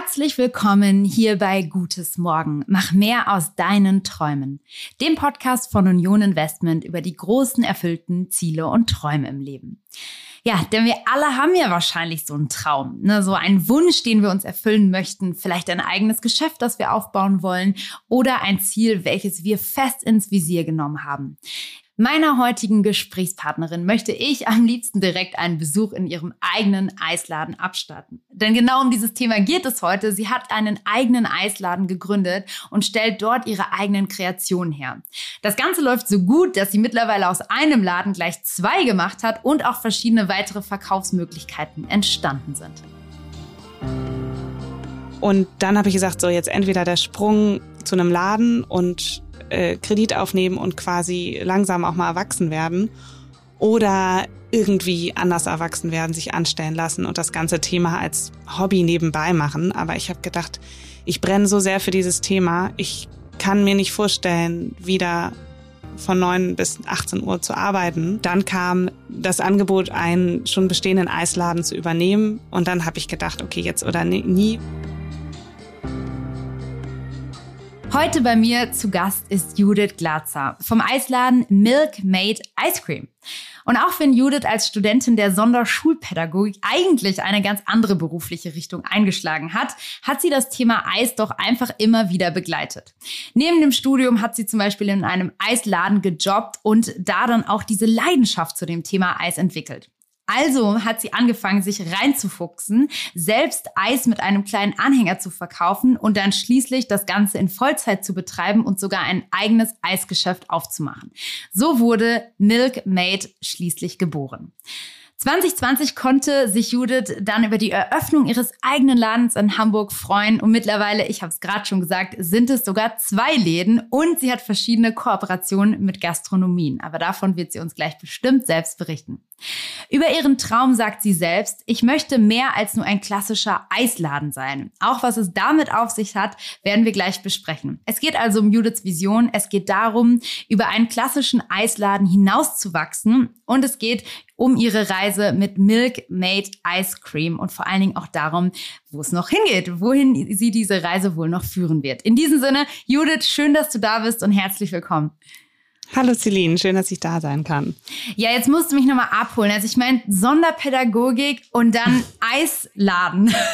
Herzlich willkommen hier bei Gutes Morgen. Mach mehr aus deinen Träumen. Dem Podcast von Union Investment über die großen erfüllten Ziele und Träume im Leben. Ja, denn wir alle haben ja wahrscheinlich so einen Traum, ne? so einen Wunsch, den wir uns erfüllen möchten, vielleicht ein eigenes Geschäft, das wir aufbauen wollen oder ein Ziel, welches wir fest ins Visier genommen haben. Meiner heutigen Gesprächspartnerin möchte ich am liebsten direkt einen Besuch in ihrem eigenen Eisladen abstatten. Denn genau um dieses Thema geht es heute. Sie hat einen eigenen Eisladen gegründet und stellt dort ihre eigenen Kreationen her. Das Ganze läuft so gut, dass sie mittlerweile aus einem Laden gleich zwei gemacht hat und auch verschiedene weitere Verkaufsmöglichkeiten entstanden sind. Und dann habe ich gesagt, so jetzt entweder der Sprung zu einem Laden und äh, Kredit aufnehmen und quasi langsam auch mal erwachsen werden oder irgendwie anders erwachsen werden, sich anstellen lassen und das ganze Thema als Hobby nebenbei machen. Aber ich habe gedacht, ich brenne so sehr für dieses Thema. Ich kann mir nicht vorstellen, wieder von 9 bis 18 Uhr zu arbeiten. Dann kam das Angebot, einen schon bestehenden Eisladen zu übernehmen. Und dann habe ich gedacht, okay, jetzt oder nie. Heute bei mir zu Gast ist Judith Glatzer vom Eisladen Milk Made Ice Cream. Und auch wenn Judith als Studentin der Sonderschulpädagogik eigentlich eine ganz andere berufliche Richtung eingeschlagen hat, hat sie das Thema Eis doch einfach immer wieder begleitet. Neben dem Studium hat sie zum Beispiel in einem Eisladen gejobbt und da dann auch diese Leidenschaft zu dem Thema Eis entwickelt. Also hat sie angefangen, sich reinzufuchsen, selbst Eis mit einem kleinen Anhänger zu verkaufen und dann schließlich das Ganze in Vollzeit zu betreiben und sogar ein eigenes Eisgeschäft aufzumachen. So wurde Milk Made schließlich geboren. 2020 konnte sich Judith dann über die Eröffnung ihres eigenen Ladens in Hamburg freuen und mittlerweile, ich habe es gerade schon gesagt, sind es sogar zwei Läden und sie hat verschiedene Kooperationen mit Gastronomien. Aber davon wird sie uns gleich bestimmt selbst berichten. Über ihren Traum sagt sie selbst, ich möchte mehr als nur ein klassischer Eisladen sein. Auch was es damit auf sich hat, werden wir gleich besprechen. Es geht also um Judiths Vision. Es geht darum, über einen klassischen Eisladen hinauszuwachsen und es geht um ihre Reise mit Milk Made Ice Cream und vor allen Dingen auch darum, wo es noch hingeht, wohin sie diese Reise wohl noch führen wird. In diesem Sinne, Judith, schön, dass du da bist und herzlich willkommen. Hallo Celine, schön, dass ich da sein kann. Ja, jetzt musst du mich nochmal abholen. Also ich meine, Sonderpädagogik und dann Eisladen.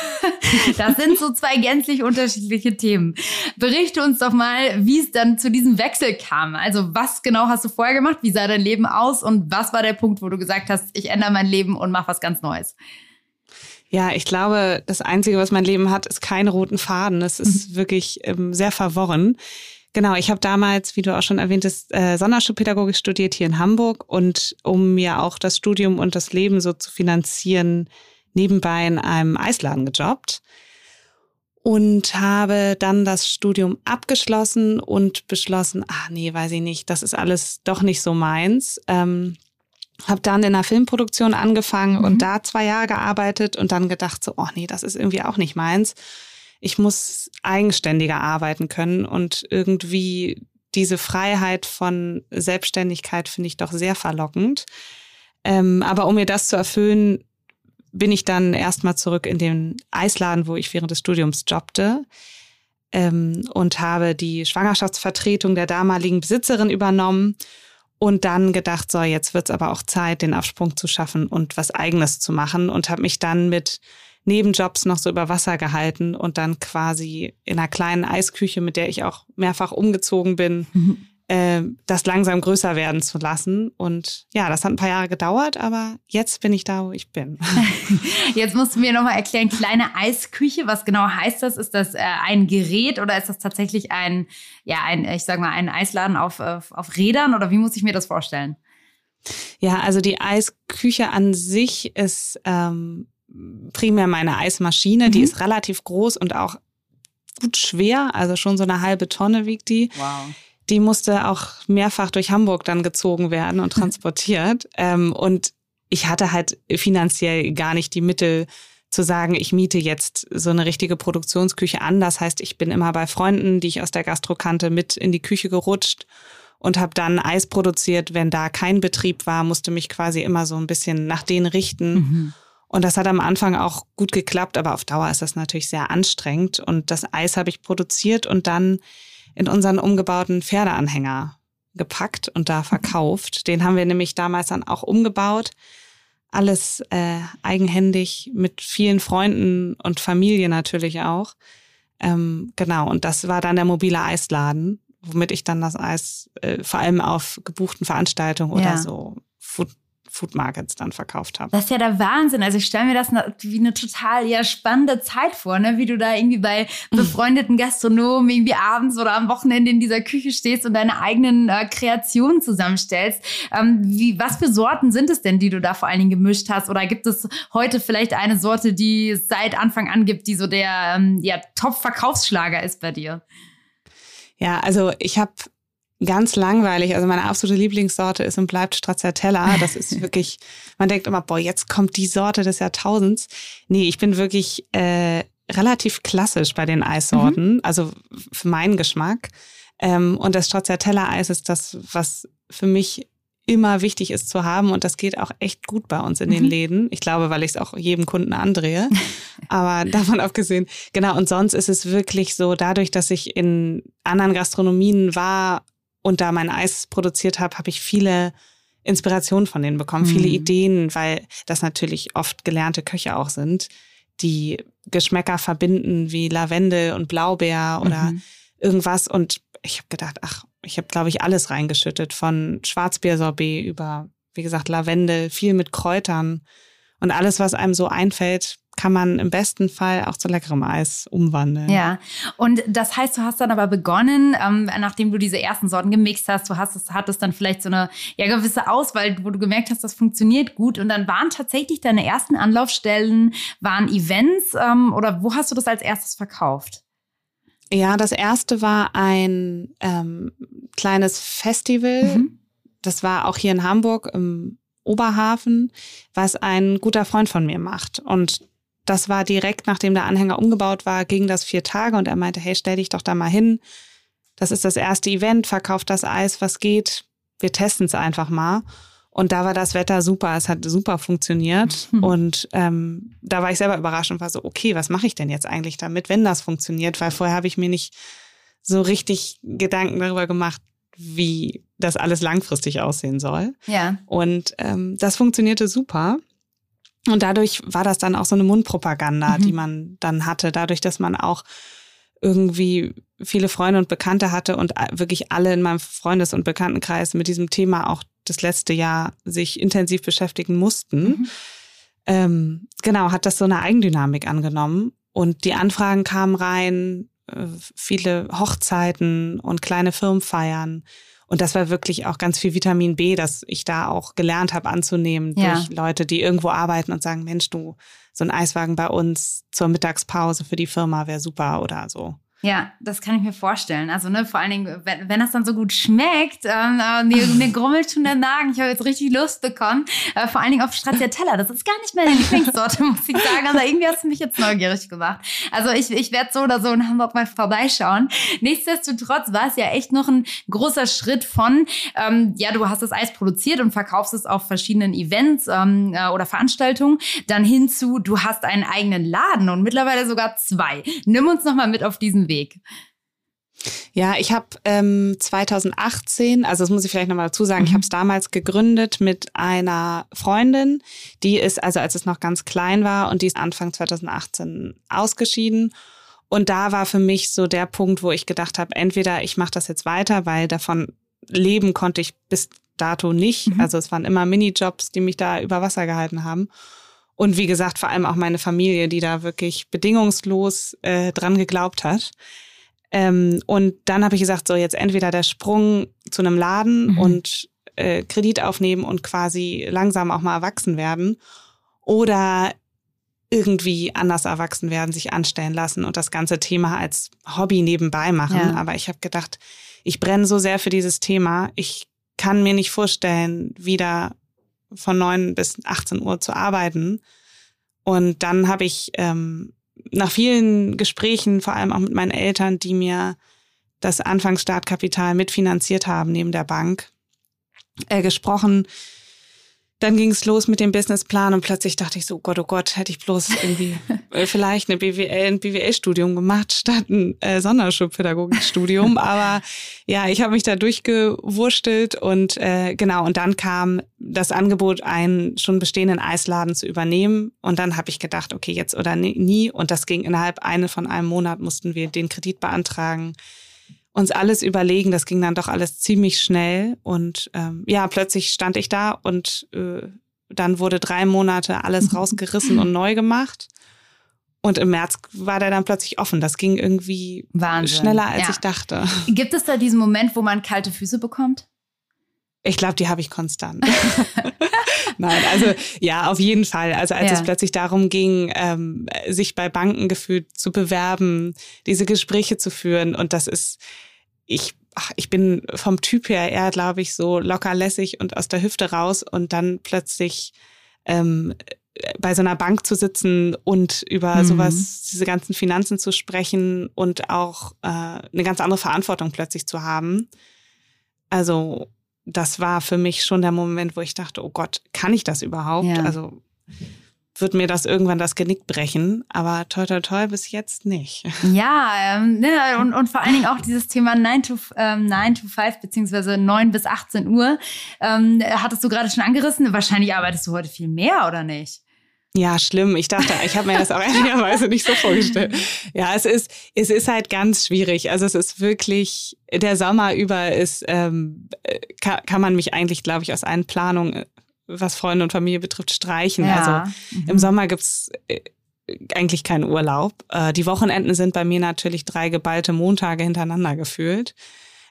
Das sind so zwei gänzlich unterschiedliche Themen. Berichte uns doch mal, wie es dann zu diesem Wechsel kam. Also was genau hast du vorher gemacht? Wie sah dein Leben aus? Und was war der Punkt, wo du gesagt hast, ich ändere mein Leben und mache was ganz Neues? Ja, ich glaube, das Einzige, was mein Leben hat, ist keinen roten Faden. Es ist mhm. wirklich ähm, sehr verworren. Genau, ich habe damals, wie du auch schon erwähnt hast, äh, Sonderschulpädagogik studiert hier in Hamburg und um mir auch das Studium und das Leben so zu finanzieren, nebenbei in einem Eisladen gejobbt und habe dann das Studium abgeschlossen und beschlossen, ach nee, weiß ich nicht, das ist alles doch nicht so meins. Ähm, habe dann in der Filmproduktion angefangen mhm. und da zwei Jahre gearbeitet und dann gedacht so, oh nee, das ist irgendwie auch nicht meins ich muss eigenständiger arbeiten können und irgendwie diese Freiheit von Selbstständigkeit finde ich doch sehr verlockend. Ähm, aber um mir das zu erfüllen, bin ich dann erstmal zurück in den Eisladen, wo ich während des Studiums jobbte ähm, und habe die Schwangerschaftsvertretung der damaligen Besitzerin übernommen und dann gedacht, so, jetzt wird es aber auch Zeit, den Absprung zu schaffen und was eigenes zu machen und habe mich dann mit Nebenjobs noch so über Wasser gehalten und dann quasi in einer kleinen Eisküche, mit der ich auch mehrfach umgezogen bin, mhm. äh, das langsam größer werden zu lassen. Und ja, das hat ein paar Jahre gedauert, aber jetzt bin ich da, wo ich bin. Jetzt musst du mir nochmal erklären, kleine Eisküche, was genau heißt das? Ist das äh, ein Gerät oder ist das tatsächlich ein, ja, ein, ich sag mal, ein Eisladen auf, auf, auf Rädern oder wie muss ich mir das vorstellen? Ja, also die Eisküche an sich ist ähm, primär meine Eismaschine. Mhm. Die ist relativ groß und auch gut schwer, also schon so eine halbe Tonne wiegt die. Wow. Die musste auch mehrfach durch Hamburg dann gezogen werden und transportiert. ähm, und ich hatte halt finanziell gar nicht die Mittel zu sagen, ich miete jetzt so eine richtige Produktionsküche an. Das heißt, ich bin immer bei Freunden, die ich aus der Gastro kannte, mit in die Küche gerutscht und habe dann Eis produziert. Wenn da kein Betrieb war, musste mich quasi immer so ein bisschen nach denen richten. Mhm Und das hat am Anfang auch gut geklappt, aber auf Dauer ist das natürlich sehr anstrengend. Und das Eis habe ich produziert und dann in unseren umgebauten Pferdeanhänger gepackt und da verkauft. Den haben wir nämlich damals dann auch umgebaut. Alles äh, eigenhändig mit vielen Freunden und Familie natürlich auch. Ähm, genau, und das war dann der mobile Eisladen, womit ich dann das Eis äh, vor allem auf gebuchten Veranstaltungen oder ja. so Food Food Markets dann verkauft habe. Das ist ja der Wahnsinn. Also ich stelle mir das wie eine total ja, spannende Zeit vor, ne? wie du da irgendwie bei befreundeten Gastronomen irgendwie abends oder am Wochenende in dieser Küche stehst und deine eigenen äh, Kreationen zusammenstellst. Ähm, wie, was für Sorten sind es denn, die du da vor allen Dingen gemischt hast? Oder gibt es heute vielleicht eine Sorte, die es seit Anfang an gibt, die so der ähm, ja, Top-Verkaufsschlager ist bei dir? Ja, also ich habe ganz langweilig. Also meine absolute Lieblingssorte ist und bleibt Stracciatella. Das ist wirklich, man denkt immer, boah, jetzt kommt die Sorte des Jahrtausends. Nee, ich bin wirklich äh, relativ klassisch bei den Eissorten, mhm. also für meinen Geschmack. Ähm, und das Stracciatella-Eis ist das, was für mich immer wichtig ist zu haben und das geht auch echt gut bei uns in den mhm. Läden. Ich glaube, weil ich es auch jedem Kunden andrehe. Aber davon abgesehen, genau, und sonst ist es wirklich so, dadurch, dass ich in anderen Gastronomien war und da mein Eis produziert habe, habe ich viele Inspirationen von denen bekommen, mhm. viele Ideen, weil das natürlich oft gelernte Köche auch sind, die Geschmäcker verbinden wie Lavendel und Blaubeer oder mhm. irgendwas. Und ich habe gedacht, ach, ich habe, glaube ich, alles reingeschüttet, von Schwarzbeersorbet über, wie gesagt, Lavendel, viel mit Kräutern und alles, was einem so einfällt, kann man im besten Fall auch zu leckerem Eis umwandeln. Ja, und das heißt, du hast dann aber begonnen, ähm, nachdem du diese ersten Sorten gemixt hast, du hast es, hattest dann vielleicht so eine ja, gewisse Auswahl, wo du gemerkt hast, das funktioniert gut. Und dann waren tatsächlich deine ersten Anlaufstellen, waren Events ähm, oder wo hast du das als erstes verkauft? Ja, das erste war ein ähm, kleines Festival. Mhm. Das war auch hier in Hamburg im Oberhafen, was ein guter Freund von mir macht. Und das war direkt, nachdem der Anhänger umgebaut war, ging das vier Tage und er meinte, hey, stell dich doch da mal hin. Das ist das erste Event, verkauft das Eis, was geht. Wir testen es einfach mal. Und da war das Wetter super, es hat super funktioniert. Mhm. Und ähm, da war ich selber überrascht und war so, okay, was mache ich denn jetzt eigentlich damit, wenn das funktioniert? Weil vorher habe ich mir nicht so richtig Gedanken darüber gemacht, wie das alles langfristig aussehen soll. Ja. Und ähm, das funktionierte super. Und dadurch war das dann auch so eine Mundpropaganda, mhm. die man dann hatte, dadurch, dass man auch irgendwie viele Freunde und Bekannte hatte und wirklich alle in meinem Freundes- und Bekanntenkreis mit diesem Thema auch das letzte Jahr sich intensiv beschäftigen mussten. Mhm. Ähm, genau, hat das so eine Eigendynamik angenommen. Und die Anfragen kamen rein, äh, viele Hochzeiten und kleine Firmenfeiern. Und das war wirklich auch ganz viel Vitamin B, das ich da auch gelernt habe anzunehmen ja. durch Leute, die irgendwo arbeiten und sagen, Mensch, du, so ein Eiswagen bei uns zur Mittagspause für die Firma wäre super oder so. Ja, das kann ich mir vorstellen. Also, ne, vor allen Dingen, wenn, wenn das dann so gut schmeckt, ähm, äh, mir, mir grummelt schon der Magen. Ich habe jetzt richtig Lust bekommen. Äh, vor allen Dingen auf Stracciatella. Das ist gar nicht meine Lieblingssorte, muss ich sagen. Aber irgendwie hast du mich jetzt neugierig gemacht. Also, ich, ich werde so oder so in Hamburg mal vorbeischauen. Nichtsdestotrotz war es ja echt noch ein großer Schritt von, ähm, ja, du hast das Eis produziert und verkaufst es auf verschiedenen Events ähm, äh, oder Veranstaltungen, dann hinzu, du hast einen eigenen Laden und mittlerweile sogar zwei. Nimm uns noch mal mit auf diesen Weg. Weg? Ja, ich habe ähm, 2018, also das muss ich vielleicht nochmal dazu sagen, mhm. ich habe es damals gegründet mit einer Freundin, die ist, also als es noch ganz klein war und die ist Anfang 2018 ausgeschieden. Und da war für mich so der Punkt, wo ich gedacht habe, entweder ich mache das jetzt weiter, weil davon leben konnte ich bis dato nicht. Mhm. Also es waren immer Minijobs, die mich da über Wasser gehalten haben. Und wie gesagt, vor allem auch meine Familie, die da wirklich bedingungslos äh, dran geglaubt hat. Ähm, und dann habe ich gesagt, so jetzt entweder der Sprung zu einem Laden mhm. und äh, Kredit aufnehmen und quasi langsam auch mal erwachsen werden oder irgendwie anders erwachsen werden, sich anstellen lassen und das ganze Thema als Hobby nebenbei machen. Ja. Aber ich habe gedacht, ich brenne so sehr für dieses Thema. Ich kann mir nicht vorstellen, wieder von neun bis 18 Uhr zu arbeiten. Und dann habe ich ähm, nach vielen Gesprächen, vor allem auch mit meinen Eltern, die mir das Anfangsstartkapital mitfinanziert haben neben der Bank, äh, gesprochen, dann ging es los mit dem Businessplan und plötzlich dachte ich so, oh Gott, oh Gott, hätte ich bloß irgendwie äh, vielleicht eine BWL, ein BWL-Studium gemacht statt ein äh, Sonderschulpädagogikstudium. Aber ja, ich habe mich da durchgewurstelt und äh, genau, und dann kam das Angebot, einen schon bestehenden Eisladen zu übernehmen. Und dann habe ich gedacht, okay, jetzt oder nie. Und das ging innerhalb eine von einem Monat, mussten wir den Kredit beantragen uns alles überlegen. Das ging dann doch alles ziemlich schnell. Und ähm, ja, plötzlich stand ich da und äh, dann wurde drei Monate alles rausgerissen und neu gemacht. Und im März war der dann plötzlich offen. Das ging irgendwie Wahnsinn. schneller, als ja. ich dachte. Gibt es da diesen Moment, wo man kalte Füße bekommt? Ich glaube, die habe ich konstant. Nein, also ja, auf jeden Fall. Also als ja. es plötzlich darum ging, ähm, sich bei Banken gefühlt zu bewerben, diese Gespräche zu führen und das ist, ich ach, ich bin vom Typ her eher, glaube ich, so locker lässig und aus der Hüfte raus und dann plötzlich ähm, bei so einer Bank zu sitzen und über mhm. sowas, diese ganzen Finanzen zu sprechen und auch äh, eine ganz andere Verantwortung plötzlich zu haben. Also das war für mich schon der Moment, wo ich dachte, oh Gott, kann ich das überhaupt? Ja. Also wird mir das irgendwann das Genick brechen, aber toi toi toi bis jetzt nicht. Ja, ähm, ne, und, und vor allen Dingen auch dieses Thema 9 to, ähm, 9 to 5 beziehungsweise 9 bis 18 Uhr, ähm, hattest du gerade schon angerissen. Wahrscheinlich arbeitest du heute viel mehr, oder nicht? Ja, schlimm. Ich dachte, ich habe mir das auch ehrlicherweise nicht so vorgestellt. Ja, es ist, es ist halt ganz schwierig. Also es ist wirklich, der Sommer über ist, ähm, kann, kann man mich eigentlich, glaube ich, aus allen Planungen, was Freunde und Familie betrifft, streichen. Ja. Also mhm. im Sommer gibt's äh, eigentlich keinen Urlaub. Äh, die Wochenenden sind bei mir natürlich drei geballte Montage hintereinander gefühlt.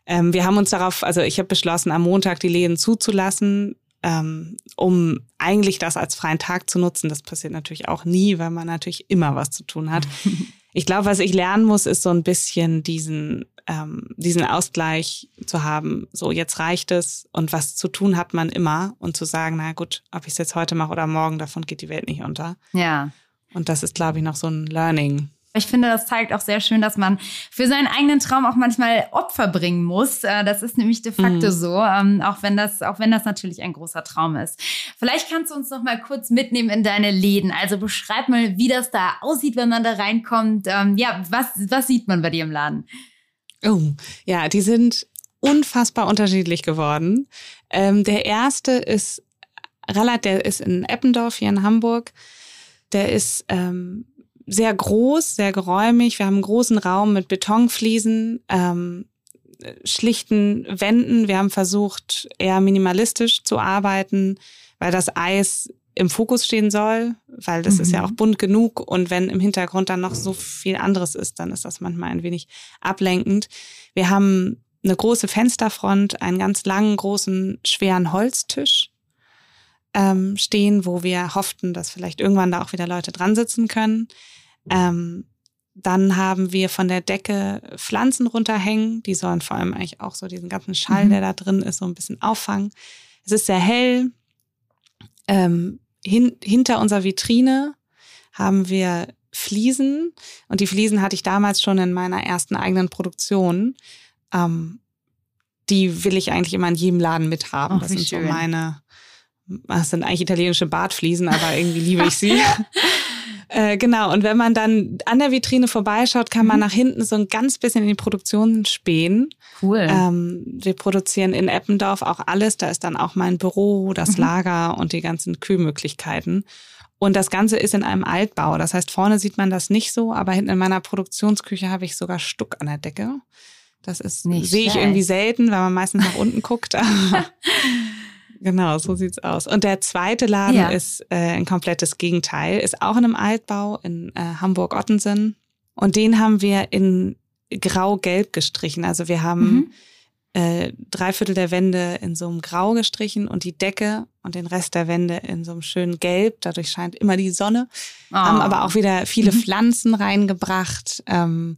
Ähm, wir haben uns darauf, also ich habe beschlossen, am Montag die Läden zuzulassen ähm, um eigentlich das als freien Tag zu nutzen. Das passiert natürlich auch nie, weil man natürlich immer was zu tun hat. Ich glaube, was ich lernen muss, ist so ein bisschen diesen, ähm, diesen Ausgleich zu haben. So, jetzt reicht es und was zu tun hat man immer und zu sagen, na gut, ob ich es jetzt heute mache oder morgen, davon geht die Welt nicht unter. Ja. Und das ist, glaube ich, noch so ein Learning. Ich finde, das zeigt auch sehr schön, dass man für seinen eigenen Traum auch manchmal Opfer bringen muss. Äh, das ist nämlich de facto mhm. so, ähm, auch wenn das, auch wenn das natürlich ein großer Traum ist. Vielleicht kannst du uns noch mal kurz mitnehmen in deine Läden. Also beschreib mal, wie das da aussieht, wenn man da reinkommt. Ähm, ja, was, was sieht man bei dir im Laden? Oh, ja, die sind unfassbar unterschiedlich geworden. Ähm, der erste ist Rallat, der ist in Eppendorf hier in Hamburg. Der ist ähm, sehr groß, sehr geräumig. Wir haben einen großen Raum mit Betonfliesen, ähm, schlichten Wänden. Wir haben versucht, eher minimalistisch zu arbeiten, weil das Eis im Fokus stehen soll, weil das mhm. ist ja mhm. auch bunt genug und wenn im Hintergrund dann noch so viel anderes ist, dann ist das manchmal ein wenig ablenkend. Wir haben eine große Fensterfront, einen ganz langen, großen, schweren Holztisch ähm, stehen, wo wir hofften, dass vielleicht irgendwann da auch wieder Leute dran sitzen können. Ähm, dann haben wir von der Decke Pflanzen runterhängen. Die sollen vor allem eigentlich auch so diesen ganzen Schall, mhm. der da drin ist, so ein bisschen auffangen. Es ist sehr hell. Ähm, hin, hinter unserer Vitrine haben wir Fliesen. Und die Fliesen hatte ich damals schon in meiner ersten eigenen Produktion. Ähm, die will ich eigentlich immer in jedem Laden mithaben. Ach, das sind schön. so meine, das sind eigentlich italienische Bartfliesen, aber irgendwie liebe ich sie. Äh, genau, und wenn man dann an der Vitrine vorbeischaut, kann man mhm. nach hinten so ein ganz bisschen in die Produktion spähen. Cool. Ähm, wir produzieren in Eppendorf auch alles. Da ist dann auch mein Büro, das mhm. Lager und die ganzen Kühlmöglichkeiten. Und das Ganze ist in einem Altbau. Das heißt, vorne sieht man das nicht so, aber hinten in meiner Produktionsküche habe ich sogar Stuck an der Decke. Das ist, sehe ich irgendwie selten, weil man meistens nach unten guckt. Genau, so sieht's aus. Und der zweite Laden ja. ist äh, ein komplettes Gegenteil, ist auch in einem Altbau in äh, Hamburg-Ottensen. Und den haben wir in grau-gelb gestrichen. Also wir haben mhm. äh, drei Viertel der Wände in so einem Grau gestrichen und die Decke und den Rest der Wände in so einem schönen Gelb. Dadurch scheint immer die Sonne. Oh. Haben aber auch wieder viele mhm. Pflanzen reingebracht. Ähm,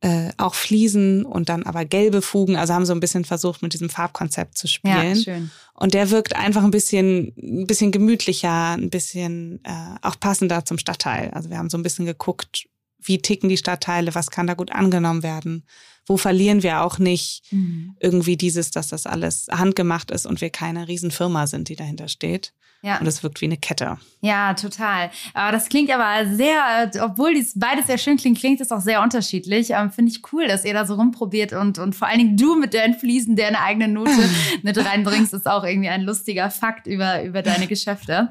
äh, auch Fliesen und dann aber gelbe Fugen. Also haben so ein bisschen versucht, mit diesem Farbkonzept zu spielen. Ja, schön. Und der wirkt einfach ein bisschen, ein bisschen gemütlicher, ein bisschen äh, auch passender zum Stadtteil. Also wir haben so ein bisschen geguckt, wie ticken die Stadtteile, was kann da gut angenommen werden, wo verlieren wir auch nicht mhm. irgendwie dieses, dass das alles handgemacht ist und wir keine Riesenfirma sind, die dahinter steht. Ja. Und es wirkt wie eine Kette. Ja, total. Aber das klingt aber sehr, obwohl dies beides sehr schön klingt, klingt es auch sehr unterschiedlich. Ähm, Finde ich cool, dass ihr da so rumprobiert und, und vor allen Dingen du mit deinen Fliesen deine eigene Note mit reinbringst, ist auch irgendwie ein lustiger Fakt über, über deine Geschäfte.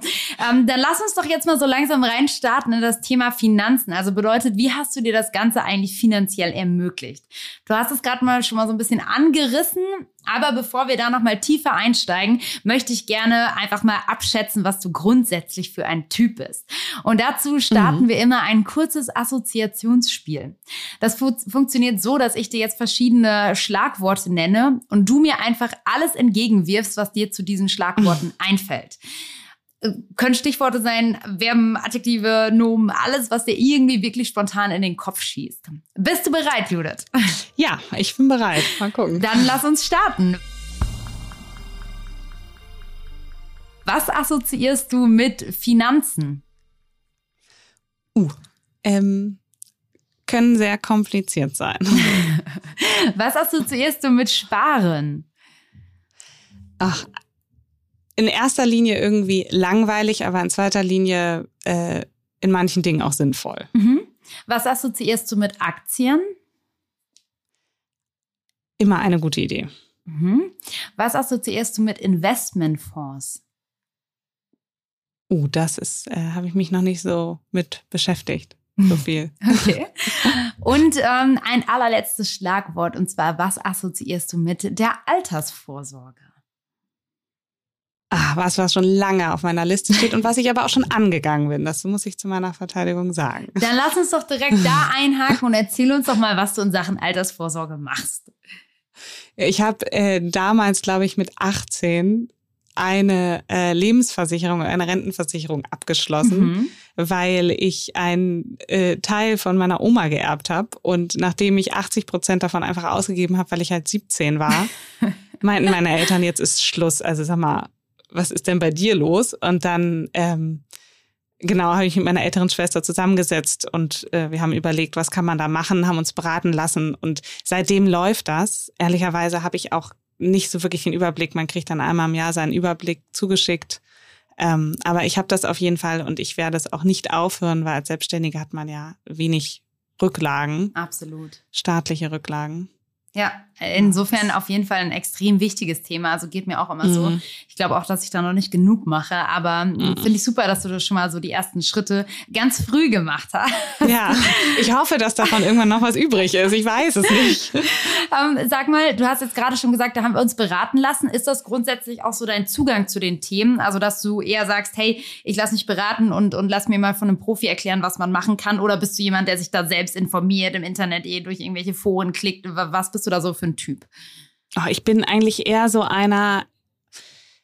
Ähm, dann lass uns doch jetzt mal so langsam reinstarten in das Thema Finanzen. Also bedeutet, wie hast du dir das Ganze eigentlich finanziell ermöglicht? Du hast es gerade mal schon mal so ein bisschen angerissen, aber bevor wir da nochmal tiefer einsteigen, möchte ich gerne einfach mal abschätzen, was du grundsätzlich für ein Typ bist. Und dazu starten mhm. wir immer ein kurzes Assoziationsspiel. Das fu funktioniert so, dass ich dir jetzt verschiedene Schlagworte nenne und du mir einfach alles entgegenwirfst, was dir zu diesen Schlagworten einfällt können Stichworte sein, Verben, Adjektive, Nomen, alles, was dir irgendwie wirklich spontan in den Kopf schießt. Bist du bereit, Judith? Ja, ich bin bereit. Mal gucken. Dann lass uns starten. Was assoziierst du mit Finanzen? Uh, ähm, können sehr kompliziert sein. Was assoziierst du mit Sparen? Ach, in erster Linie irgendwie langweilig, aber in zweiter Linie äh, in manchen Dingen auch sinnvoll. Mhm. Was assoziierst du mit Aktien? Immer eine gute Idee. Mhm. Was assoziierst du mit Investmentfonds? Oh, das ist, äh, habe ich mich noch nicht so mit beschäftigt. So viel. Okay. Und ähm, ein allerletztes Schlagwort, und zwar, was assoziierst du mit der Altersvorsorge? Ah, was, was schon lange auf meiner Liste steht und was ich aber auch schon angegangen bin. Das muss ich zu meiner Verteidigung sagen. Dann lass uns doch direkt da einhaken und erzähl uns doch mal, was du in Sachen Altersvorsorge machst. Ich habe äh, damals, glaube ich, mit 18 eine äh, Lebensversicherung, eine Rentenversicherung abgeschlossen, mhm. weil ich einen äh, Teil von meiner Oma geerbt habe und nachdem ich 80 Prozent davon einfach ausgegeben habe, weil ich halt 17 war, meinten meine Eltern, jetzt ist Schluss. Also sag mal, was ist denn bei dir los? Und dann, ähm, genau, habe ich mit meiner älteren Schwester zusammengesetzt und äh, wir haben überlegt, was kann man da machen, haben uns beraten lassen und seitdem läuft das. Ehrlicherweise habe ich auch nicht so wirklich den Überblick. Man kriegt dann einmal im Jahr seinen Überblick zugeschickt. Ähm, aber ich habe das auf jeden Fall und ich werde es auch nicht aufhören, weil als Selbstständige hat man ja wenig Rücklagen. Absolut. Staatliche Rücklagen. Ja, insofern auf jeden Fall ein extrem wichtiges Thema. Also geht mir auch immer mhm. so. Ich glaube auch, dass ich da noch nicht genug mache, aber mhm. finde ich super, dass du das schon mal so die ersten Schritte ganz früh gemacht hast. Ja, ich hoffe, dass davon irgendwann noch was übrig ist. Ich weiß es nicht. ähm, sag mal, du hast jetzt gerade schon gesagt, da haben wir uns beraten lassen. Ist das grundsätzlich auch so dein Zugang zu den Themen? Also, dass du eher sagst, hey, ich lass mich beraten und, und lass mir mal von einem Profi erklären, was man machen kann? Oder bist du jemand, der sich da selbst informiert, im Internet eh durch irgendwelche Foren klickt? Was bist du da so für ein Typ? Oh, ich bin eigentlich eher so einer,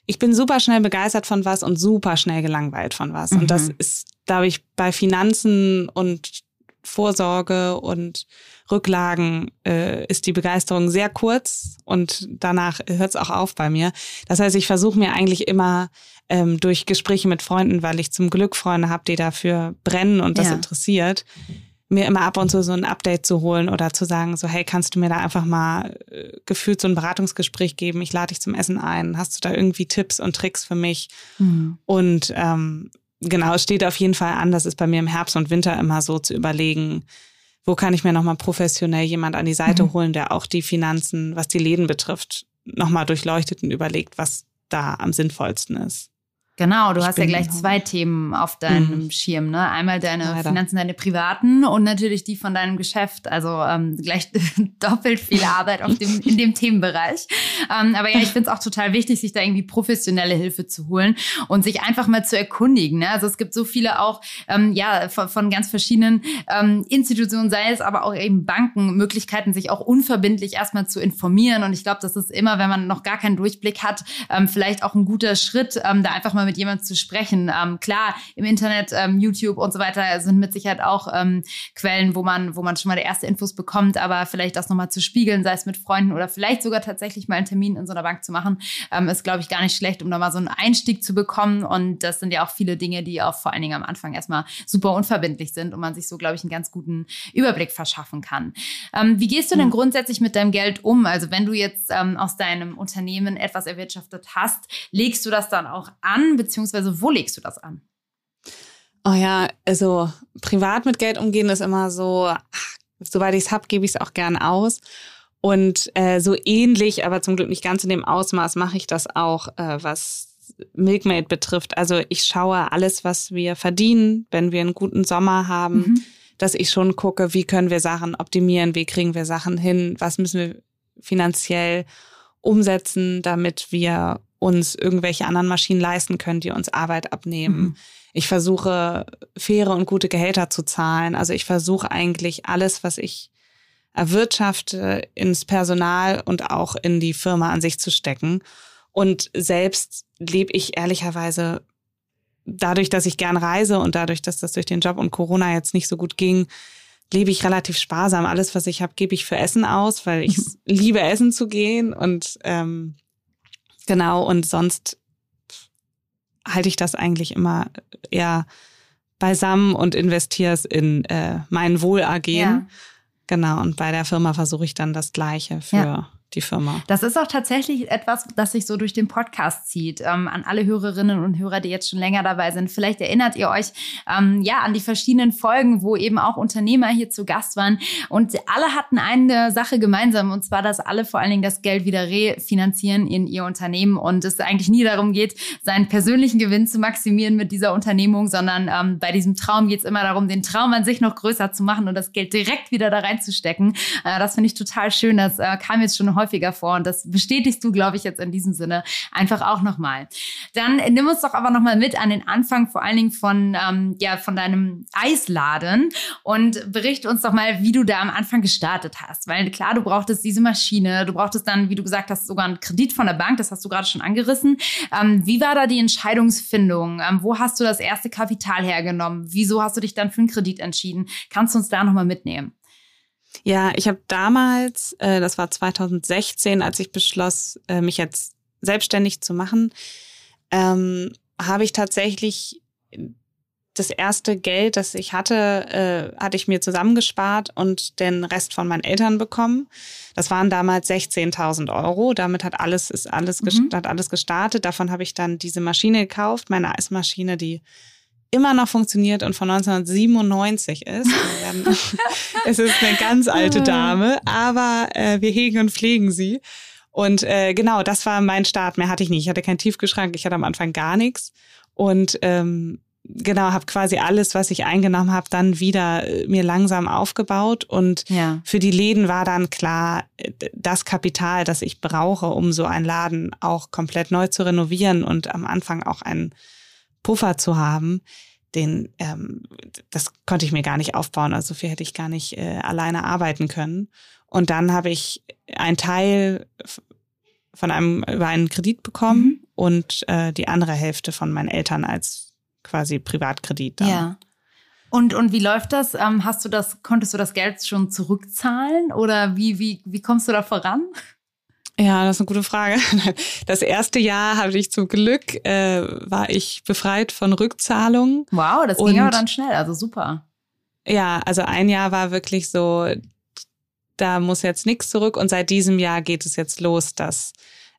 ich bin super schnell begeistert von was und super schnell gelangweilt von was. Mhm. Und das mhm. ist, glaube ich, bei Finanzen und Vorsorge und Rücklagen äh, ist die Begeisterung sehr kurz und danach hört es auch auf bei mir. Das heißt, ich versuche mir eigentlich immer ähm, durch Gespräche mit Freunden, weil ich zum Glück Freunde habe, die dafür brennen und das ja. interessiert, mir immer ab und zu so ein Update zu holen oder zu sagen, so, hey, kannst du mir da einfach mal äh, gefühlt so ein Beratungsgespräch geben? Ich lade dich zum Essen ein. Hast du da irgendwie Tipps und Tricks für mich? Mhm. Und ähm, genau, es steht auf jeden Fall an, das ist bei mir im Herbst und Winter immer so zu überlegen, wo kann ich mir nochmal professionell jemand an die Seite mhm. holen, der auch die Finanzen, was die Läden betrifft, nochmal durchleuchtet und überlegt, was da am sinnvollsten ist. Genau, du ich hast ja gleich zwei Themen auf deinem mhm. Schirm, ne? Einmal deine Leider. Finanzen, deine privaten und natürlich die von deinem Geschäft. Also ähm, gleich doppelt viel Arbeit auf dem, in dem Themenbereich. Ähm, aber ja, ich finde es auch total wichtig, sich da irgendwie professionelle Hilfe zu holen und sich einfach mal zu erkundigen. Ne? Also es gibt so viele auch, ähm, ja, von, von ganz verschiedenen ähm, Institutionen, sei es aber auch eben Banken, Möglichkeiten, sich auch unverbindlich erstmal zu informieren. Und ich glaube, das ist immer, wenn man noch gar keinen Durchblick hat, ähm, vielleicht auch ein guter Schritt, ähm, da einfach mal nochmal mit jemandem zu sprechen. Ähm, klar, im Internet, ähm, YouTube und so weiter sind mit Sicherheit auch ähm, Quellen, wo man, wo man schon mal die erste Infos bekommt, aber vielleicht das nochmal zu spiegeln, sei es mit Freunden oder vielleicht sogar tatsächlich mal einen Termin in so einer Bank zu machen, ähm, ist, glaube ich, gar nicht schlecht, um da mal so einen Einstieg zu bekommen. Und das sind ja auch viele Dinge, die auch vor allen Dingen am Anfang erstmal super unverbindlich sind und man sich so, glaube ich, einen ganz guten Überblick verschaffen kann. Ähm, wie gehst du denn grundsätzlich mit deinem Geld um? Also wenn du jetzt ähm, aus deinem Unternehmen etwas erwirtschaftet hast, legst du das dann auch an, beziehungsweise wo legst du das an? Oh ja, also privat mit Geld umgehen ist immer so, ach, soweit ich es habe, gebe ich es auch gern aus. Und äh, so ähnlich, aber zum Glück nicht ganz in dem Ausmaß, mache ich das auch, äh, was Milkmaid betrifft. Also ich schaue alles, was wir verdienen, wenn wir einen guten Sommer haben, mhm. dass ich schon gucke, wie können wir Sachen optimieren, wie kriegen wir Sachen hin, was müssen wir finanziell umsetzen, damit wir uns irgendwelche anderen Maschinen leisten können, die uns Arbeit abnehmen. Mhm. Ich versuche, faire und gute Gehälter zu zahlen. Also ich versuche eigentlich alles, was ich erwirtschafte, ins Personal und auch in die Firma an sich zu stecken. Und selbst lebe ich ehrlicherweise dadurch, dass ich gern reise und dadurch, dass das durch den Job und Corona jetzt nicht so gut ging, lebe ich relativ sparsam. Alles, was ich habe, gebe ich für Essen aus, weil ich liebe, essen zu gehen. Und ähm, genau, und sonst halte ich das eigentlich immer eher beisammen und investiere es in äh, mein Wohlergehen. Ja. Genau, und bei der Firma versuche ich dann das Gleiche für ja die Firma. Das ist auch tatsächlich etwas, das sich so durch den Podcast zieht. Ähm, an alle Hörerinnen und Hörer, die jetzt schon länger dabei sind. Vielleicht erinnert ihr euch ähm, ja an die verschiedenen Folgen, wo eben auch Unternehmer hier zu Gast waren. Und alle hatten eine Sache gemeinsam, und zwar, dass alle vor allen Dingen das Geld wieder refinanzieren in ihr Unternehmen und es eigentlich nie darum geht, seinen persönlichen Gewinn zu maximieren mit dieser Unternehmung, sondern ähm, bei diesem Traum geht es immer darum, den Traum an sich noch größer zu machen und das Geld direkt wieder da reinzustecken. Äh, das finde ich total schön. Das äh, kam jetzt schon häufiger vor und das bestätigst du, glaube ich, jetzt in diesem Sinne einfach auch nochmal. Dann nimm uns doch aber nochmal mit an den Anfang, vor allen Dingen von, ähm, ja, von deinem Eisladen und berichte uns doch mal, wie du da am Anfang gestartet hast. Weil klar, du brauchtest diese Maschine, du brauchtest dann, wie du gesagt hast, sogar einen Kredit von der Bank, das hast du gerade schon angerissen. Ähm, wie war da die Entscheidungsfindung? Ähm, wo hast du das erste Kapital hergenommen? Wieso hast du dich dann für einen Kredit entschieden? Kannst du uns da nochmal mitnehmen? Ja, ich habe damals, äh, das war 2016, als ich beschloss, äh, mich jetzt selbstständig zu machen, ähm, habe ich tatsächlich das erste Geld, das ich hatte, äh, hatte ich mir zusammengespart und den Rest von meinen Eltern bekommen. Das waren damals 16.000 Euro. Damit hat alles ist alles mhm. hat alles gestartet. Davon habe ich dann diese Maschine gekauft, meine Eismaschine, die immer noch funktioniert und von 1997 ist. es ist eine ganz alte Dame, aber äh, wir hegen und pflegen sie. Und äh, genau, das war mein Start. Mehr hatte ich nicht. Ich hatte keinen Tiefgeschrank, ich hatte am Anfang gar nichts. Und ähm, genau, habe quasi alles, was ich eingenommen habe, dann wieder äh, mir langsam aufgebaut. Und ja. für die Läden war dann klar, äh, das Kapital, das ich brauche, um so einen Laden auch komplett neu zu renovieren und am Anfang auch einen Puffer zu haben, den, ähm, das konnte ich mir gar nicht aufbauen. Also so viel hätte ich gar nicht äh, alleine arbeiten können. Und dann habe ich einen Teil von einem über einen Kredit bekommen mhm. und äh, die andere Hälfte von meinen Eltern als quasi Privatkredit. Dann. Ja. Und, und wie läuft das? Ähm, hast du das, konntest du das Geld schon zurückzahlen oder wie, wie, wie kommst du da voran? Ja, das ist eine gute Frage. Das erste Jahr hatte ich zum Glück, äh, war ich befreit von Rückzahlungen. Wow, das ging aber dann schnell, also super. Ja, also ein Jahr war wirklich so, da muss jetzt nichts zurück und seit diesem Jahr geht es jetzt los, dass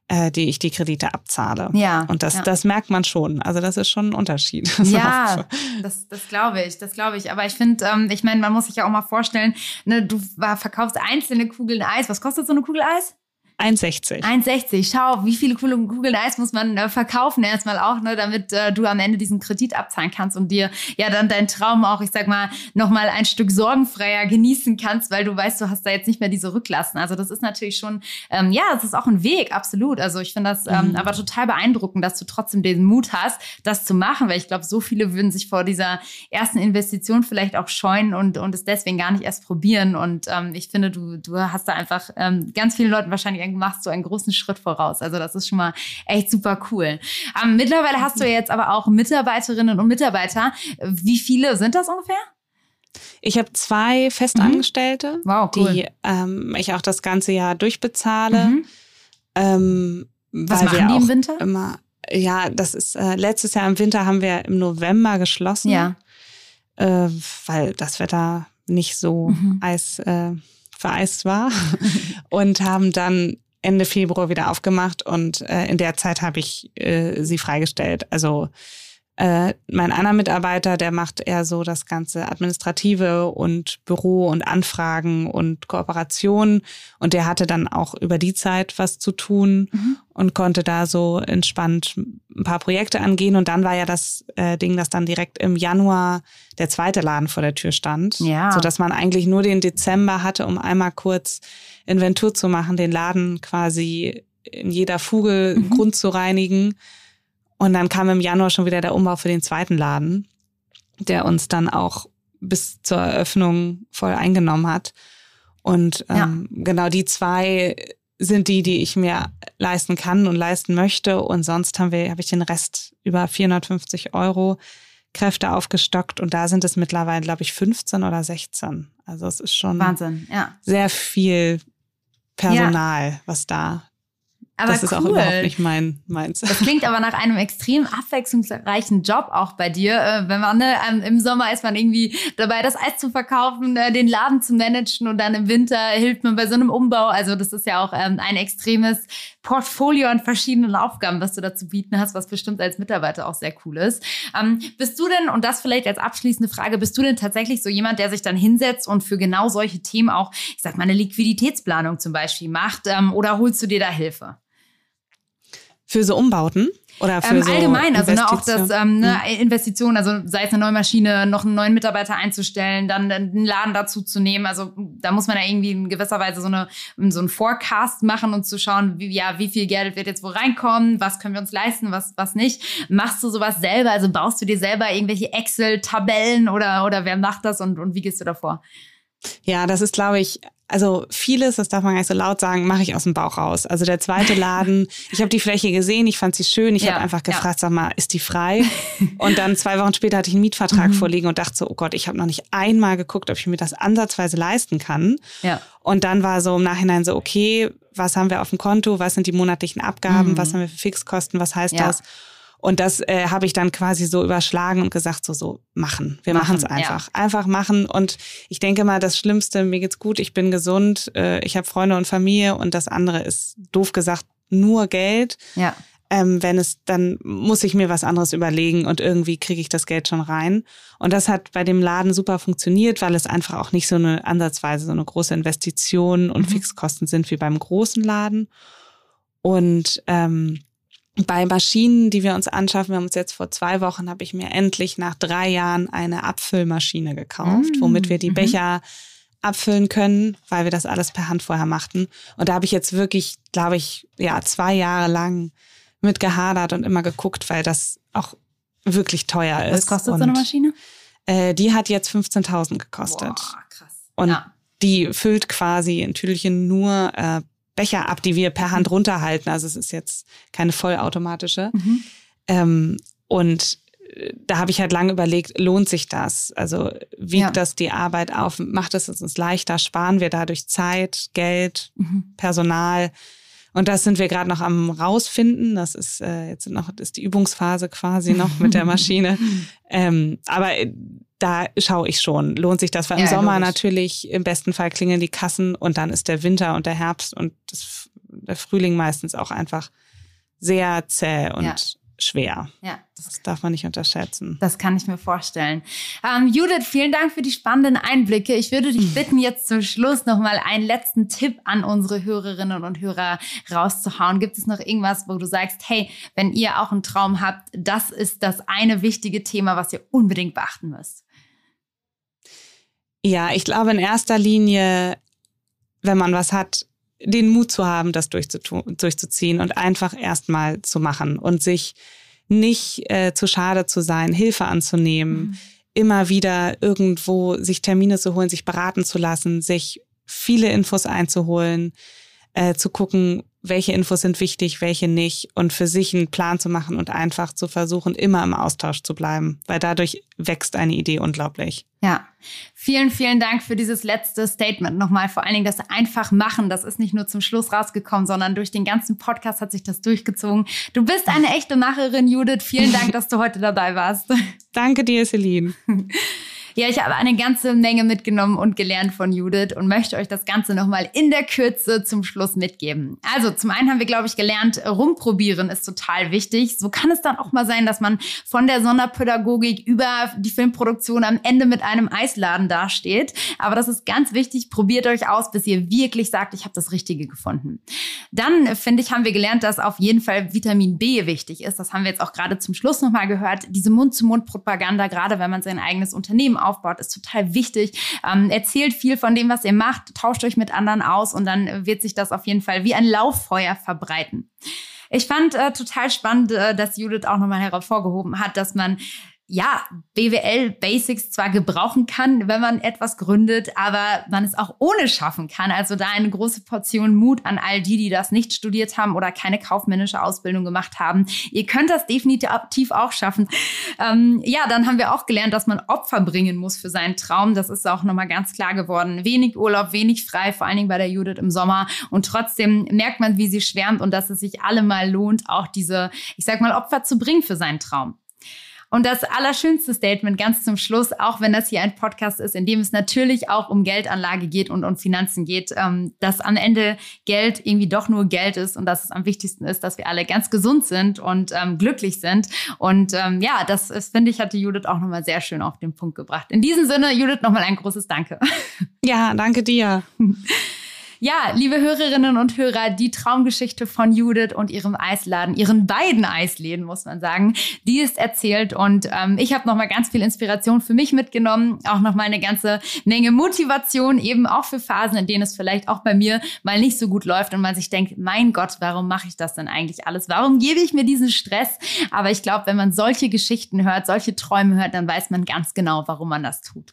äh, die ich die Kredite abzahle. Ja. Und das, ja. das merkt man schon. Also das ist schon ein Unterschied. ja, das, das glaube ich, das glaube ich. Aber ich finde, ähm, ich meine, man muss sich ja auch mal vorstellen, ne, du verkaufst einzelne Kugeln Eis. Was kostet so eine Kugel Eis? 1,60. 1,60. Schau, wie viele Google Eis muss man äh, verkaufen erstmal auch, ne, damit äh, du am Ende diesen Kredit abzahlen kannst und dir ja dann deinen Traum auch, ich sag mal, nochmal ein Stück sorgenfreier genießen kannst, weil du weißt, du hast da jetzt nicht mehr diese Rücklassen. Also das ist natürlich schon, ähm, ja, es ist auch ein Weg, absolut. Also ich finde das ähm, mhm. aber total beeindruckend, dass du trotzdem den Mut hast, das zu machen, weil ich glaube, so viele würden sich vor dieser ersten Investition vielleicht auch scheuen und, und es deswegen gar nicht erst probieren. Und ähm, ich finde, du, du hast da einfach ähm, ganz vielen Leuten wahrscheinlich ein machst du einen großen Schritt voraus. Also das ist schon mal echt super cool. Ähm, mittlerweile hast du jetzt aber auch Mitarbeiterinnen und Mitarbeiter. Wie viele sind das ungefähr? Ich habe zwei Festangestellte, mhm. wow, cool. die ähm, ich auch das ganze Jahr durchbezahle. Mhm. Ähm, Was machen die im Winter? Immer, ja, das ist äh, letztes Jahr im Winter haben wir im November geschlossen, ja. äh, weil das Wetter nicht so mhm. eis, äh, vereist war und haben dann Ende Februar wieder aufgemacht und äh, in der Zeit habe ich äh, sie freigestellt. Also äh, mein einer Mitarbeiter, der macht eher so das ganze Administrative und Büro und Anfragen und Kooperation. Und der hatte dann auch über die Zeit was zu tun mhm. und konnte da so entspannt ein paar Projekte angehen. Und dann war ja das äh, Ding, dass dann direkt im Januar der zweite Laden vor der Tür stand. Ja. Sodass man eigentlich nur den Dezember hatte, um einmal kurz Inventur zu machen, den Laden quasi in jeder Fuge mhm. Grund zu reinigen und dann kam im Januar schon wieder der Umbau für den zweiten Laden, der uns dann auch bis zur Eröffnung voll eingenommen hat. Und ähm, ja. genau die zwei sind die, die ich mir leisten kann und leisten möchte. Und sonst haben wir, habe ich den Rest über 450 Euro Kräfte aufgestockt und da sind es mittlerweile, glaube ich, 15 oder 16. Also es ist schon Wahnsinn, ja. sehr viel Personal, ja. was da aber das ist auch überhaupt nicht mein meins. Das klingt aber nach einem extrem abwechslungsreichen Job auch bei dir. Äh, wenn man ne, im Sommer ist man irgendwie dabei, das Eis zu verkaufen, äh, den Laden zu managen und dann im Winter hilft man bei so einem Umbau. Also das ist ja auch ähm, ein extremes Portfolio an verschiedenen Aufgaben, was du da zu bieten hast, was bestimmt als Mitarbeiter auch sehr cool ist. Ähm, bist du denn, und das vielleicht als abschließende Frage, bist du denn tatsächlich so jemand, der sich dann hinsetzt und für genau solche Themen auch, ich sag mal, eine Liquiditätsplanung zum Beispiel macht? Ähm, oder holst du dir da Hilfe? Für so Umbauten? Oder für ähm, so allgemein, also ne, auch das ähm, ne, mhm. Investition, also sei es eine neue Maschine, noch einen neuen Mitarbeiter einzustellen, dann einen Laden dazu zu nehmen. Also da muss man ja irgendwie in gewisser Weise so eine so einen Forecast machen und zu schauen, wie, ja, wie viel Geld wird jetzt wo reinkommen, was können wir uns leisten, was was nicht. Machst du sowas selber? Also baust du dir selber irgendwelche Excel-Tabellen oder oder wer macht das und und wie gehst du davor? Ja, das ist, glaube ich, also vieles, das darf man gar nicht so laut sagen, mache ich aus dem Bauch raus. Also der zweite Laden, ich habe die Fläche gesehen, ich fand sie schön, ich ja, habe einfach gefragt, ja. sag mal, ist die frei? Und dann zwei Wochen später hatte ich einen Mietvertrag mhm. vorliegen und dachte so, oh Gott, ich habe noch nicht einmal geguckt, ob ich mir das ansatzweise leisten kann. Ja. Und dann war so im Nachhinein so, okay, was haben wir auf dem Konto, was sind die monatlichen Abgaben, mhm. was haben wir für Fixkosten, was heißt das? Und das äh, habe ich dann quasi so überschlagen und gesagt, so, so machen. Wir machen es einfach. Ja. Einfach machen. Und ich denke mal, das Schlimmste, mir geht's gut, ich bin gesund, äh, ich habe Freunde und Familie und das andere ist, doof gesagt, nur Geld. Ja. Ähm, wenn es, dann muss ich mir was anderes überlegen und irgendwie kriege ich das Geld schon rein. Und das hat bei dem Laden super funktioniert, weil es einfach auch nicht so eine ansatzweise so eine große Investition und mhm. Fixkosten sind wie beim großen Laden. Und ähm, bei Maschinen, die wir uns anschaffen, wir haben uns jetzt vor zwei Wochen, habe ich mir endlich nach drei Jahren eine Abfüllmaschine gekauft, mm. womit wir die mhm. Becher abfüllen können, weil wir das alles per Hand vorher machten. Und da habe ich jetzt wirklich, glaube ich, ja, zwei Jahre lang mit gehadert und immer geguckt, weil das auch wirklich teuer ist. Was kostet und, so eine Maschine? Äh, die hat jetzt 15.000 gekostet. Boah, krass. Und ja. die füllt quasi in Tüdelchen nur äh, Becher ab, die wir per Hand runterhalten. Also es ist jetzt keine vollautomatische. Mhm. Ähm, und äh, da habe ich halt lange überlegt, lohnt sich das? Also wiegt ja. das die Arbeit auf? Macht es uns leichter? Sparen wir dadurch Zeit, Geld, mhm. Personal? Und das sind wir gerade noch am rausfinden. Das ist äh, jetzt noch ist die Übungsphase quasi noch mit der Maschine. ähm, aber äh, da schaue ich schon, lohnt sich das, weil ja, im Sommer logisch. natürlich im besten Fall klingeln die Kassen und dann ist der Winter und der Herbst und das, der Frühling meistens auch einfach sehr zäh und ja schwer. Ja. Das darf man nicht unterschätzen. Das kann ich mir vorstellen. Ähm, Judith, vielen Dank für die spannenden Einblicke. Ich würde dich bitten, jetzt zum Schluss nochmal einen letzten Tipp an unsere Hörerinnen und Hörer rauszuhauen. Gibt es noch irgendwas, wo du sagst, hey, wenn ihr auch einen Traum habt, das ist das eine wichtige Thema, was ihr unbedingt beachten müsst? Ja, ich glaube in erster Linie, wenn man was hat, den Mut zu haben, das durchzuziehen und einfach erstmal zu machen und sich nicht äh, zu schade zu sein, Hilfe anzunehmen, mhm. immer wieder irgendwo sich Termine zu holen, sich beraten zu lassen, sich viele Infos einzuholen, äh, zu gucken, welche Infos sind wichtig, welche nicht und für sich einen Plan zu machen und einfach zu versuchen, immer im Austausch zu bleiben, weil dadurch wächst eine Idee unglaublich. Ja, vielen, vielen Dank für dieses letzte Statement nochmal. Vor allen Dingen das einfach machen. Das ist nicht nur zum Schluss rausgekommen, sondern durch den ganzen Podcast hat sich das durchgezogen. Du bist eine echte Macherin, Judith. Vielen Dank, dass du heute dabei warst. Danke dir, Celine. Ja, ich habe eine ganze Menge mitgenommen und gelernt von Judith und möchte euch das Ganze nochmal in der Kürze zum Schluss mitgeben. Also zum einen haben wir, glaube ich, gelernt, rumprobieren ist total wichtig. So kann es dann auch mal sein, dass man von der Sonderpädagogik über die Filmproduktion am Ende mit einem Eisladen dasteht. Aber das ist ganz wichtig. Probiert euch aus, bis ihr wirklich sagt, ich habe das Richtige gefunden. Dann, finde ich, haben wir gelernt, dass auf jeden Fall Vitamin B wichtig ist. Das haben wir jetzt auch gerade zum Schluss nochmal gehört. Diese Mund-zu-Mund-Propaganda, gerade wenn man sein eigenes Unternehmen aufbaut, ist total wichtig. Ähm, erzählt viel von dem, was ihr macht, tauscht euch mit anderen aus und dann wird sich das auf jeden Fall wie ein Lauffeuer verbreiten. Ich fand äh, total spannend, äh, dass Judith auch nochmal hervorgehoben hat, dass man ja, BWL Basics zwar gebrauchen kann, wenn man etwas gründet, aber man es auch ohne schaffen kann. Also da eine große Portion Mut an all die, die das nicht studiert haben oder keine kaufmännische Ausbildung gemacht haben. Ihr könnt das definitiv auch schaffen. Ähm, ja, dann haben wir auch gelernt, dass man Opfer bringen muss für seinen Traum. Das ist auch nochmal ganz klar geworden. Wenig Urlaub, wenig frei, vor allen Dingen bei der Judith im Sommer. Und trotzdem merkt man, wie sie schwärmt und dass es sich allemal lohnt, auch diese, ich sag mal, Opfer zu bringen für seinen Traum. Und das allerschönste Statement ganz zum Schluss, auch wenn das hier ein Podcast ist, in dem es natürlich auch um Geldanlage geht und um Finanzen geht, ähm, dass am Ende Geld irgendwie doch nur Geld ist und dass es am wichtigsten ist, dass wir alle ganz gesund sind und ähm, glücklich sind. Und ähm, ja, das ist, finde ich, hat die Judith auch nochmal sehr schön auf den Punkt gebracht. In diesem Sinne, Judith, nochmal ein großes Danke. Ja, danke dir. Ja, liebe Hörerinnen und Hörer, die Traumgeschichte von Judith und ihrem Eisladen, ihren beiden Eisläden, muss man sagen, die ist erzählt und ähm, ich habe nochmal ganz viel Inspiration für mich mitgenommen, auch nochmal eine ganze Menge Motivation, eben auch für Phasen, in denen es vielleicht auch bei mir mal nicht so gut läuft und man sich denkt, mein Gott, warum mache ich das denn eigentlich alles? Warum gebe ich mir diesen Stress? Aber ich glaube, wenn man solche Geschichten hört, solche Träume hört, dann weiß man ganz genau, warum man das tut.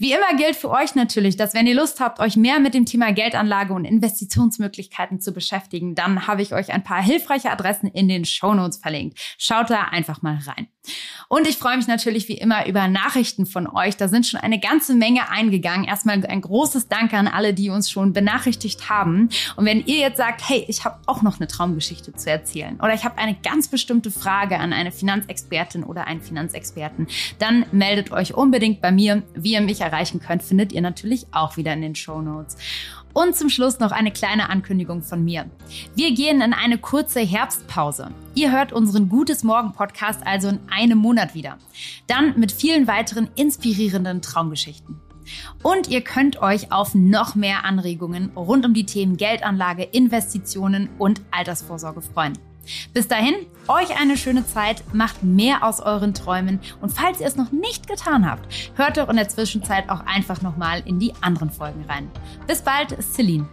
Wie immer gilt für euch natürlich, dass wenn ihr Lust habt, euch mehr mit dem Thema Geldanlage Geldanlage und Investitionsmöglichkeiten zu beschäftigen, dann habe ich euch ein paar hilfreiche Adressen in den Show Notes verlinkt. Schaut da einfach mal rein. Und ich freue mich natürlich wie immer über Nachrichten von euch. Da sind schon eine ganze Menge eingegangen. Erstmal ein großes Danke an alle, die uns schon benachrichtigt haben. Und wenn ihr jetzt sagt, hey, ich habe auch noch eine Traumgeschichte zu erzählen oder ich habe eine ganz bestimmte Frage an eine Finanzexpertin oder einen Finanzexperten, dann meldet euch unbedingt bei mir. Wie ihr mich erreichen könnt, findet ihr natürlich auch wieder in den Show Notes. Und zum Schluss noch eine kleine Ankündigung von mir. Wir gehen in eine kurze Herbstpause. Ihr hört unseren Gutes Morgen Podcast also in einem Monat wieder. Dann mit vielen weiteren inspirierenden Traumgeschichten. Und ihr könnt euch auf noch mehr Anregungen rund um die Themen Geldanlage, Investitionen und Altersvorsorge freuen. Bis dahin, euch eine schöne Zeit, macht mehr aus euren Träumen und falls ihr es noch nicht getan habt, hört doch in der Zwischenzeit auch einfach nochmal in die anderen Folgen rein. Bis bald, Celine.